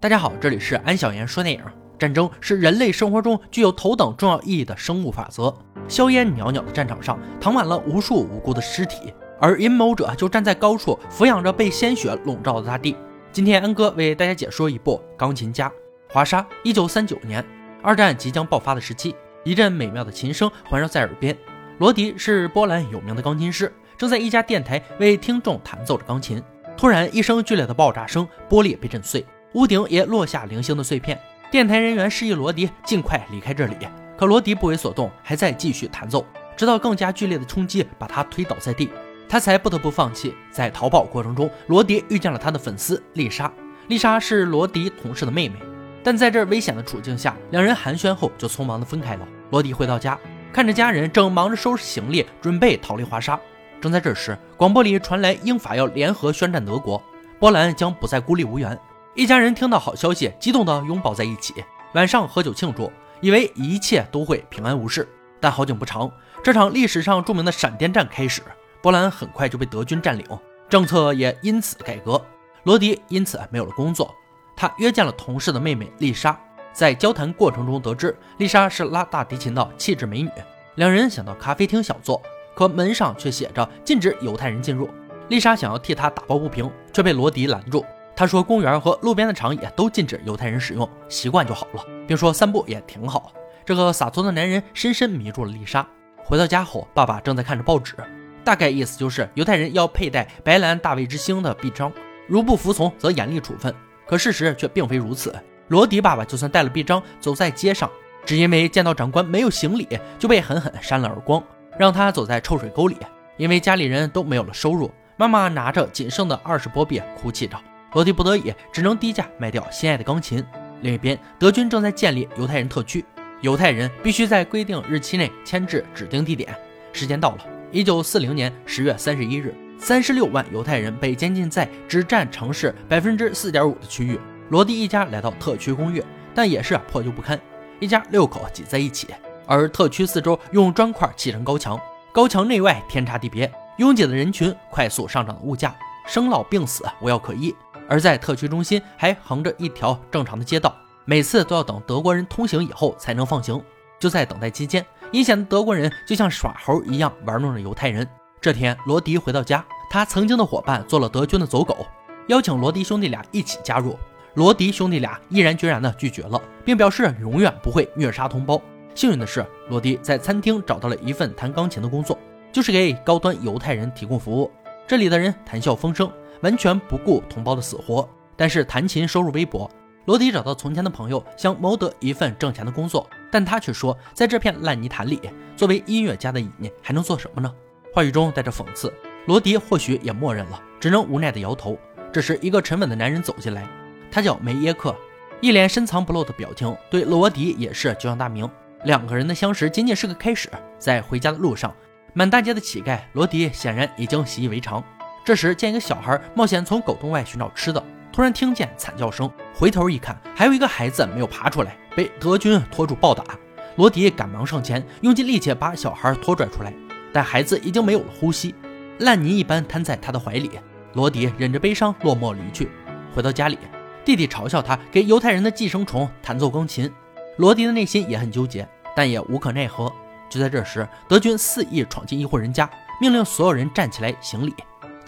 大家好，这里是安小言说电影。战争是人类生活中具有头等重要意义的生物法则。硝烟袅袅的战场上，躺满了无数无辜的尸体，而阴谋者就站在高处，抚养着被鲜血笼罩的大地。今天，恩哥为大家解说一部《钢琴家》。华沙，一九三九年，二战即将爆发的时期，一阵美妙的琴声环绕在耳边。罗迪是波兰有名的钢琴师，正在一家电台为听众弹奏着钢琴。突然，一声剧烈的爆炸声，玻璃被震碎。屋顶也落下零星的碎片。电台人员示意罗迪尽快离开这里，可罗迪不为所动，还在继续弹奏，直到更加剧烈的冲击把他推倒在地，他才不得不放弃。在逃跑过程中，罗迪遇见了他的粉丝丽莎。丽莎是罗迪同事的妹妹，但在这危险的处境下，两人寒暄后就匆忙的分开了。罗迪回到家，看着家人正忙着收拾行李，准备逃离华沙。正在这时，广播里传来英法要联合宣战德国，波兰将不再孤立无援。一家人听到好消息，激动地拥抱在一起，晚上喝酒庆祝，以为一切都会平安无事。但好景不长，这场历史上著名的闪电战开始，波兰很快就被德军占领，政策也因此改革。罗迪因此没有了工作，他约见了同事的妹妹丽莎，在交谈过程中得知丽莎是拉大提琴的气质美女，两人想到咖啡厅小坐，可门上却写着禁止犹太人进入。丽莎想要替他打抱不平，却被罗迪拦住。他说：“公园和路边的长椅都禁止犹太人使用，习惯就好了，并说散步也挺好。”这个洒脱的男人深深迷住了丽莎。回到家后，爸爸正在看着报纸，大概意思就是犹太人要佩戴白蓝大卫之星的臂章，如不服从则严厉处分。可事实却并非如此。罗迪爸爸就算带了臂章走在街上，只因为见到长官没有行礼，就被狠狠扇了耳光，让他走在臭水沟里。因为家里人都没有了收入，妈妈拿着仅剩的二十波币哭泣着。罗迪不得已，只能低价卖掉心爱的钢琴。另一边，德军正在建立犹太人特区，犹太人必须在规定日期内迁至指定地点。时间到了，一九四零年十月三十一日，三十六万犹太人被监禁在只占城市百分之四点五的区域。罗迪一家来到特区公寓，但也是破旧不堪，一家六口挤在一起。而特区四周用砖块砌成高墙，高墙内外天差地别，拥挤的人群，快速上涨的物价，生老病死无药可医。而在特区中心还横着一条正常的街道，每次都要等德国人通行以后才能放行。就在等待期间，阴险的德国人就像耍猴一样玩弄着犹太人。这天，罗迪回到家，他曾经的伙伴做了德军的走狗，邀请罗迪兄弟俩一起加入。罗迪兄弟俩毅然决然地拒绝了，并表示永远不会虐杀同胞。幸运的是，罗迪在餐厅找到了一份弹钢琴的工作，就是给高端犹太人提供服务。这里的人谈笑风生。完全不顾同胞的死活，但是弹琴收入微薄。罗迪找到从前的朋友，想谋得一份挣钱的工作，但他却说，在这片烂泥潭里，作为音乐家的你还能做什么呢？话语中带着讽刺。罗迪或许也默认了，只能无奈地摇头。这时，一个沉稳的男人走进来，他叫梅耶克，一脸深藏不露的表情，对罗迪也是久仰大名。两个人的相识仅仅是个开始。在回家的路上，满大街的乞丐，罗迪显然已经习以为常。这时，见一个小孩冒险从狗洞外寻找吃的，突然听见惨叫声，回头一看，还有一个孩子没有爬出来，被德军拖住暴打。罗迪赶忙上前，用尽力气把小孩拖拽出来，但孩子已经没有了呼吸，烂泥一般瘫在他的怀里。罗迪忍着悲伤，落寞离去。回到家里，弟弟嘲笑他给犹太人的寄生虫弹奏钢琴。罗迪的内心也很纠结，但也无可奈何。就在这时，德军肆意闯进一户人家，命令所有人站起来行礼。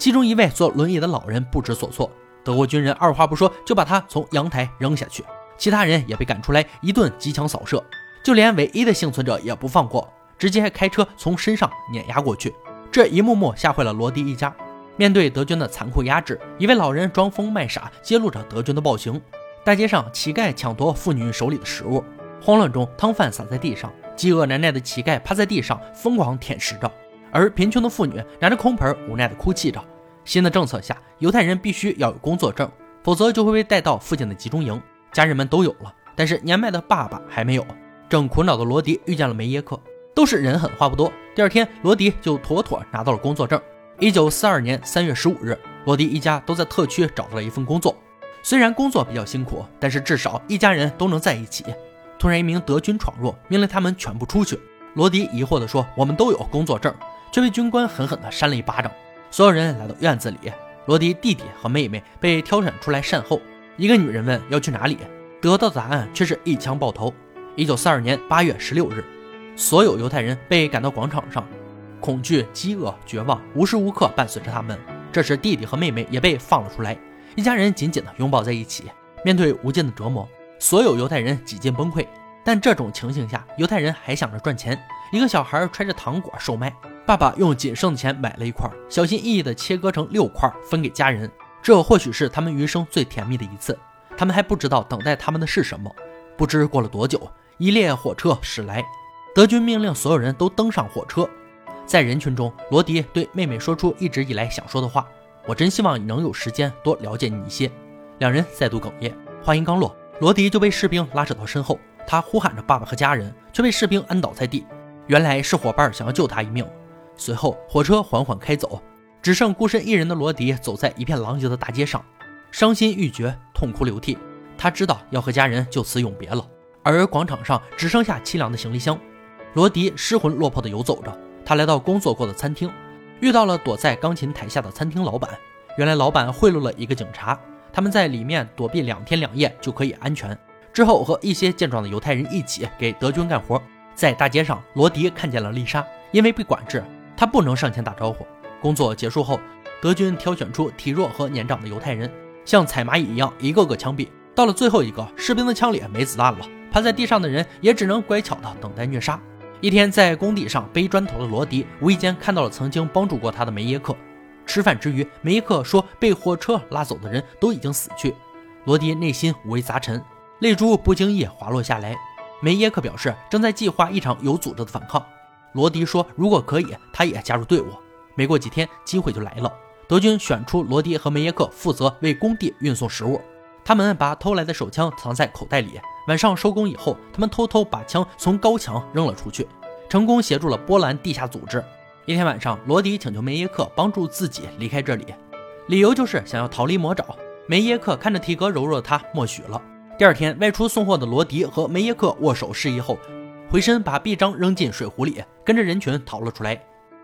其中一位坐轮椅的老人不知所措，德国军人二话不说就把他从阳台扔下去，其他人也被赶出来一顿机枪扫射，就连唯一的幸存者也不放过，直接开车从身上碾压过去。这一幕幕吓坏了罗迪一家。面对德军的残酷压制，一位老人装疯卖傻，揭露着德军的暴行。大街上，乞丐抢夺妇女手里的食物，慌乱中汤饭洒在地上，饥饿难耐的乞丐趴在地上疯狂舔食着。而贫穷的妇女拿着空盆，无奈地哭泣着。新的政策下，犹太人必须要有工作证，否则就会被带到附近的集中营。家人们都有了，但是年迈的爸爸还没有。正苦恼的罗迪遇见了梅耶克，都是人狠话不多。第二天，罗迪就妥妥拿到了工作证。一九四二年三月十五日，罗迪一家都在特区找到了一份工作。虽然工作比较辛苦，但是至少一家人都能在一起。突然，一名德军闯入，命令他们全部出去。罗迪疑惑地说：“我们都有工作证。”却被军官狠狠地扇了一巴掌。所有人来到院子里，罗迪弟弟和妹妹被挑选出来善后。一个女人问要去哪里，得到的答案却是一枪爆头。一九四二年八月十六日，所有犹太人被赶到广场上，恐惧、饥饿、绝望无时无刻伴随着他们。这时，弟弟和妹妹也被放了出来，一家人紧紧地拥抱在一起。面对无尽的折磨，所有犹太人几近崩溃。但这种情形下，犹太人还想着赚钱。一个小孩揣着糖果售卖，爸爸用仅剩的钱买了一块，小心翼翼地切割成六块分给家人。这或许是他们余生最甜蜜的一次。他们还不知道等待他们的是什么。不知过了多久，一列火车驶来，德军命令所有人都登上火车。在人群中，罗迪对妹妹说出一直以来想说的话：“我真希望能有时间多了解你一些。”两人再度哽咽。话音刚落，罗迪就被士兵拉扯到身后，他呼喊着爸爸和家人，却被士兵按倒在地。原来是伙伴想要救他一命。随后，火车缓缓开走。只剩孤身一人的罗迪走在一片狼藉的大街上，伤心欲绝，痛哭流涕。他知道要和家人就此永别了，而广场上只剩下凄凉的行李箱。罗迪失魂落魄地游走着，他来到工作过的餐厅，遇到了躲在钢琴台下的餐厅老板。原来老板贿赂了一个警察，他们在里面躲避两天两夜就可以安全。之后和一些健壮的犹太人一起给德军干活。在大街上，罗迪看见了丽莎，因为被管制，他不能上前打招呼。工作结束后，德军挑选出体弱和年长的犹太人，像踩蚂蚁一样一个个枪毙。到了最后一个，士兵的枪里没子弹了，趴在地上的人也只能乖巧的等待虐杀。一天，在工地上背砖头的罗迪无意间看到了曾经帮助过他的梅耶克。吃饭之余，梅耶克说被火车拉走的人都已经死去。罗迪内心五味杂陈，泪珠不经意滑落下来。梅耶克表示正在计划一场有组织的反抗。罗迪说，如果可以，他也加入队伍。没过几天，机会就来了。德军选出罗迪和梅耶克负责为工地运送食物。他们把偷来的手枪藏在口袋里。晚上收工以后，他们偷偷把枪从高墙扔了出去，成功协助了波兰地下组织。一天晚上，罗迪请求梅耶克帮助自己离开这里，理由就是想要逃离魔爪。梅耶克看着体格柔弱的他，默许了。第二天，外出送货的罗迪和梅耶克握手示意后，回身把臂章扔进水壶里，跟着人群逃了出来。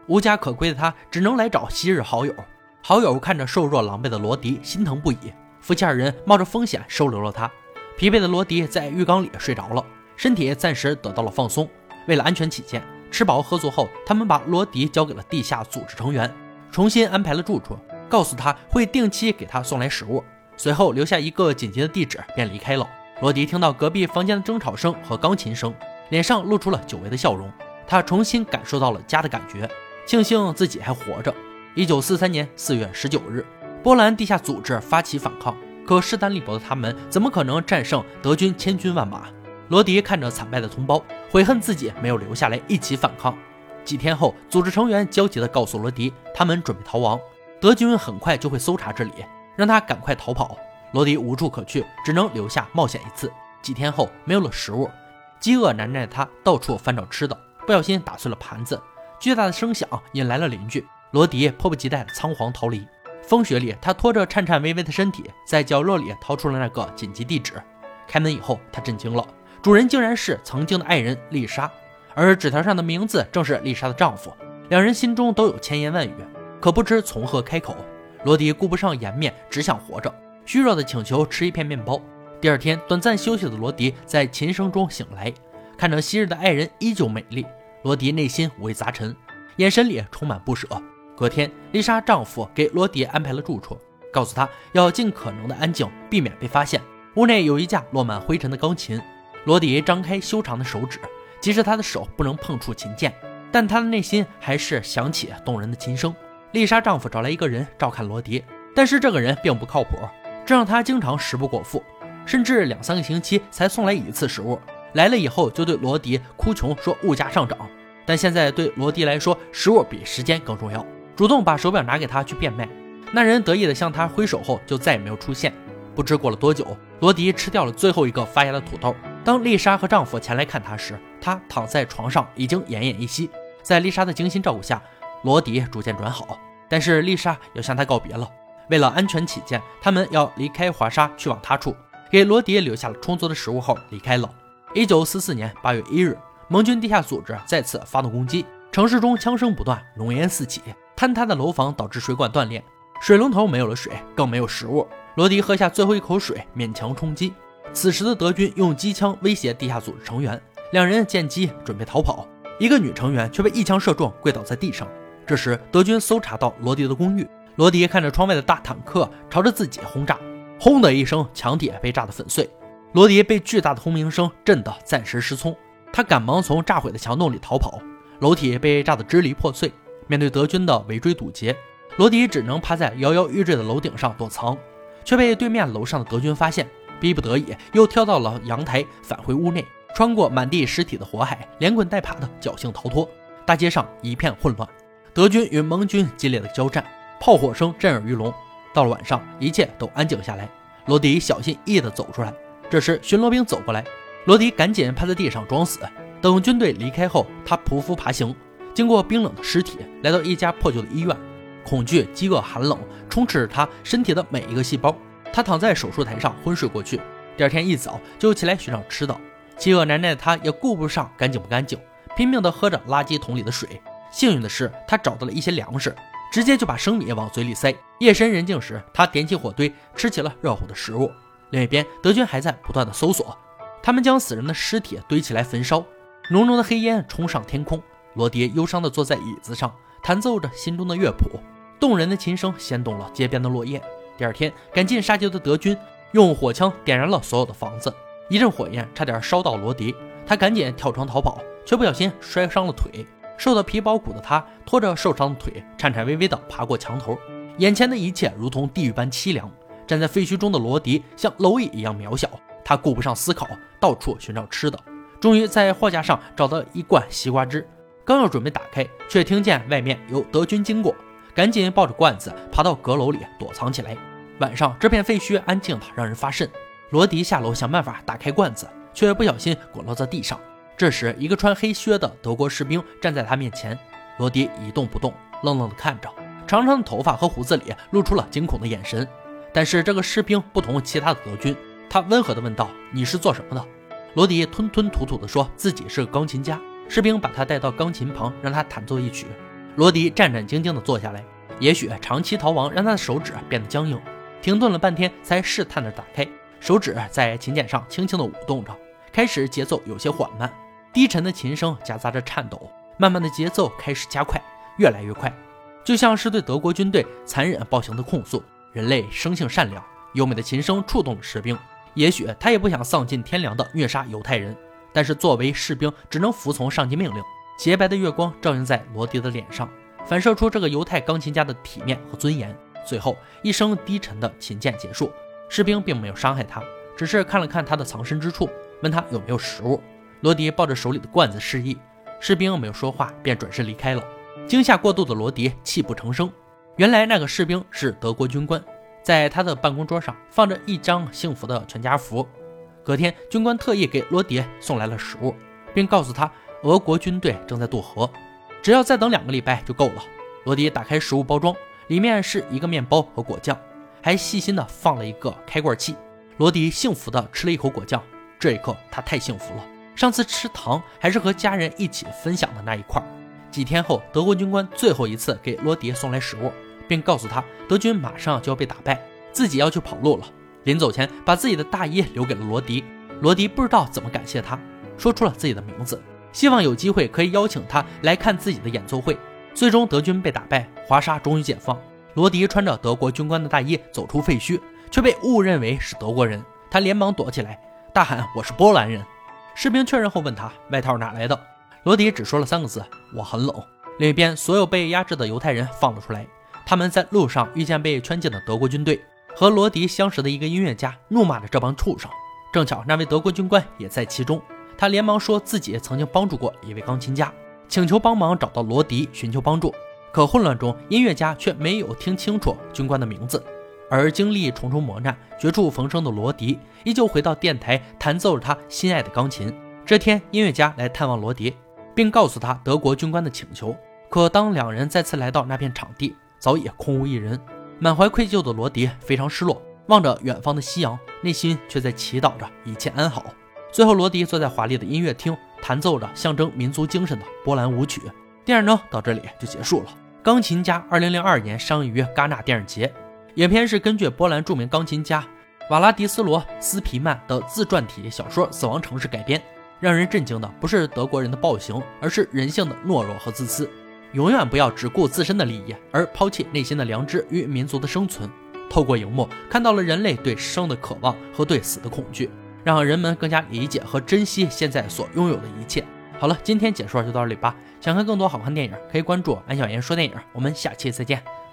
无家可归的他只能来找昔日好友。好友看着瘦弱狼狈的罗迪，心疼不已。夫妻二人冒着风险收留了他。疲惫的罗迪在浴缸里睡着了，身体暂时得到了放松。为了安全起见，吃饱喝足后，他们把罗迪交给了地下组织成员，重新安排了住处，告诉他会定期给他送来食物。随后留下一个紧急的地址，便离开了。罗迪听到隔壁房间的争吵声和钢琴声，脸上露出了久违的笑容。他重新感受到了家的感觉。庆幸自己还活着。一九四三年四月十九日，波兰地下组织发起反抗，可势单力薄的他们怎么可能战胜德军千军万马？罗迪看着惨败的同胞，悔恨自己没有留下来一起反抗。几天后，组织成员焦急地告诉罗迪，他们准备逃亡，德军很快就会搜查这里，让他赶快逃跑。罗迪无处可去，只能留下冒险一次。几天后，没有了食物，饥饿难耐的他到处翻找吃的，不小心打碎了盘子。巨大的声响引来了邻居，罗迪迫不及待地仓皇逃离。风雪里，他拖着颤颤巍巍的身体，在角落里掏出了那个紧急地址。开门以后，他震惊了，主人竟然是曾经的爱人丽莎，而纸条上的名字正是丽莎的丈夫。两人心中都有千言万语，可不知从何开口。罗迪顾不上颜面，只想活着，虚弱的请求吃一片面包。第二天，短暂休息的罗迪在琴声中醒来，看着昔日的爱人依旧美丽。罗迪内心五味杂陈，眼神里充满不舍。隔天，丽莎丈夫给罗迪安排了住处，告诉他要尽可能的安静，避免被发现。屋内有一架落满灰尘的钢琴。罗迪张开修长的手指，即使他的手不能碰触琴键，但他的内心还是响起动人的琴声。丽莎丈夫找来一个人照看罗迪，但是这个人并不靠谱，这让他经常食不果腹，甚至两三个星期才送来一次食物。来了以后就对罗迪哭穷，说物价上涨。但现在对罗迪来说，食物比时间更重要。主动把手表拿给他去变卖，那人得意的向他挥手后就再也没有出现。不知过了多久，罗迪吃掉了最后一个发芽的土豆。当丽莎和丈夫前来看他时，他躺在床上已经奄奄一息。在丽莎的精心照顾下，罗迪逐渐转好。但是丽莎要向他告别了。为了安全起见，他们要离开华沙去往他处，给罗迪留下了充足的食物后离开了。一九四四年八月一日。盟军地下组织再次发动攻击，城市中枪声不断，浓烟四起，坍塌的楼房导致水管断裂，水龙头没有了水，更没有食物。罗迪喝下最后一口水，勉强充饥。此时的德军用机枪威胁地下组织成员，两人见机准备逃跑，一个女成员却被一枪射中，跪倒在地上。这时德军搜查到罗迪的公寓，罗迪看着窗外的大坦克朝着自己轰炸，轰的一声，墙体被炸得粉碎。罗迪被巨大的轰鸣声震得暂时失聪，他赶忙从炸毁的墙洞里逃跑，楼体被炸得支离破碎。面对德军的围追堵截，罗迪只能趴在摇摇欲坠的楼顶上躲藏，却被对面楼上的德军发现。逼不得已，又跳到了阳台，返回屋内，穿过满地尸体的火海，连滚带爬的侥幸逃脱。大街上一片混乱，德军与盟军激烈的交战，炮火声震耳欲聋。到了晚上，一切都安静下来。罗迪小心翼翼地走出来，这时巡逻兵走过来，罗迪赶紧趴在地上装死。等军队离开后，他匍匐爬行，经过冰冷的尸体，来到一家破旧的医院。恐惧、饥饿、寒冷充斥着他身体的每一个细胞。他躺在手术台上昏睡过去，第二天一早就起来寻找吃的。饥饿难耐的他也顾不上干净不干净，拼命地喝着垃圾桶里的水。幸运的是，他找到了一些粮食，直接就把生米往嘴里塞。夜深人静时，他点起火堆，吃起了热乎的食物。另一边，德军还在不断的搜索，他们将死人的尸体堆起来焚烧，浓浓的黑烟冲上天空。罗迪忧伤地坐在椅子上，弹奏着心中的乐谱，动人的琴声掀动了街边的落叶。第二天，赶尽杀绝的德军用火枪点燃了所有的房子，一阵火焰差点烧到罗迪。他赶紧跳窗逃跑，却不小心摔伤了腿。瘦得皮包骨的他拖着受伤的腿，颤颤巍巍地爬过墙头。眼前的一切如同地狱般凄凉。站在废墟中的罗迪像蝼蚁一样渺小，他顾不上思考，到处寻找吃的。终于在货架上找到一罐西瓜汁，刚要准备打开，却听见外面有德军经过。赶紧抱着罐子爬到阁楼里躲藏起来。晚上这片废墟安静的让人发瘆。罗迪下楼想办法打开罐子，却不小心滚落在地上。这时，一个穿黑靴的德国士兵站在他面前。罗迪一动不动，愣愣地看着，长长的头发和胡子里露出了惊恐的眼神。但是这个士兵不同其他的德军，他温和地问道：“你是做什么的？”罗迪吞吞吐吐地说自己是个钢琴家。士兵把他带到钢琴旁，让他弹奏一曲。罗迪战战兢兢地坐下来，也许长期逃亡让他的手指变得僵硬，停顿了半天才试探着打开。手指在琴键上轻轻地舞动着，开始节奏有些缓慢，低沉的琴声夹杂着颤抖，慢慢的节奏开始加快，越来越快，就像是对德国军队残忍暴行的控诉。人类生性善良，优美的琴声触动了士兵。也许他也不想丧尽天良的虐杀犹太人，但是作为士兵，只能服从上级命令。洁白的月光照映在罗迪的脸上，反射出这个犹太钢琴家的体面和尊严。最后一声低沉的琴键结束，士兵并没有伤害他，只是看了看他的藏身之处，问他有没有食物。罗迪抱着手里的罐子示意，士兵没有说话，便转身离开了。惊吓过度的罗迪泣不成声。原来那个士兵是德国军官，在他的办公桌上放着一张幸福的全家福。隔天，军官特意给罗迪送来了食物，并告诉他。俄国军队正在渡河，只要再等两个礼拜就够了。罗迪打开食物包装，里面是一个面包和果酱，还细心的放了一个开罐器。罗迪幸福的吃了一口果酱，这一刻他太幸福了。上次吃糖还是和家人一起分享的那一块。几天后，德国军官最后一次给罗迪送来食物，并告诉他德军马上就要被打败，自己要去跑路了。临走前，把自己的大衣留给了罗迪。罗迪不知道怎么感谢他，说出了自己的名字。希望有机会可以邀请他来看自己的演奏会。最终，德军被打败，华沙终于解放。罗迪穿着德国军官的大衣走出废墟，却被误认为是德国人。他连忙躲起来，大喊：“我是波兰人！”士兵确认后问他：“外套哪来的？”罗迪只说了三个字：“我很冷。”另一边，所有被压制的犹太人放了出来。他们在路上遇见被圈禁的德国军队，和罗迪相识的一个音乐家怒骂着这帮畜生。正巧那位德国军官也在其中。他连忙说自己曾经帮助过一位钢琴家，请求帮忙找到罗迪，寻求帮助。可混乱中，音乐家却没有听清楚军官的名字。而经历重重磨难、绝处逢生的罗迪，依旧回到电台弹奏着他心爱的钢琴。这天，音乐家来探望罗迪，并告诉他德国军官的请求。可当两人再次来到那片场地，早已空无一人。满怀愧疚的罗迪非常失落，望着远方的夕阳，内心却在祈祷着一切安好。最后，罗迪坐在华丽的音乐厅，弹奏着象征民族精神的波兰舞曲。电影呢，到这里就结束了。钢琴家二零零二年上映于戛纳电影节，影片是根据波兰著名钢琴家瓦拉迪斯罗斯皮曼的自传体小说《死亡城市》改编。让人震惊的不是德国人的暴行，而是人性的懦弱和自私。永远不要只顾自身的利益，而抛弃内心的良知与民族的生存。透过荧幕，看到了人类对生的渴望和对死的恐惧，让人们更加理解和珍惜现在所拥有的一切。好了，今天解说就到这里吧。想看更多好看电影，可以关注安小言说电影。我们下期再见。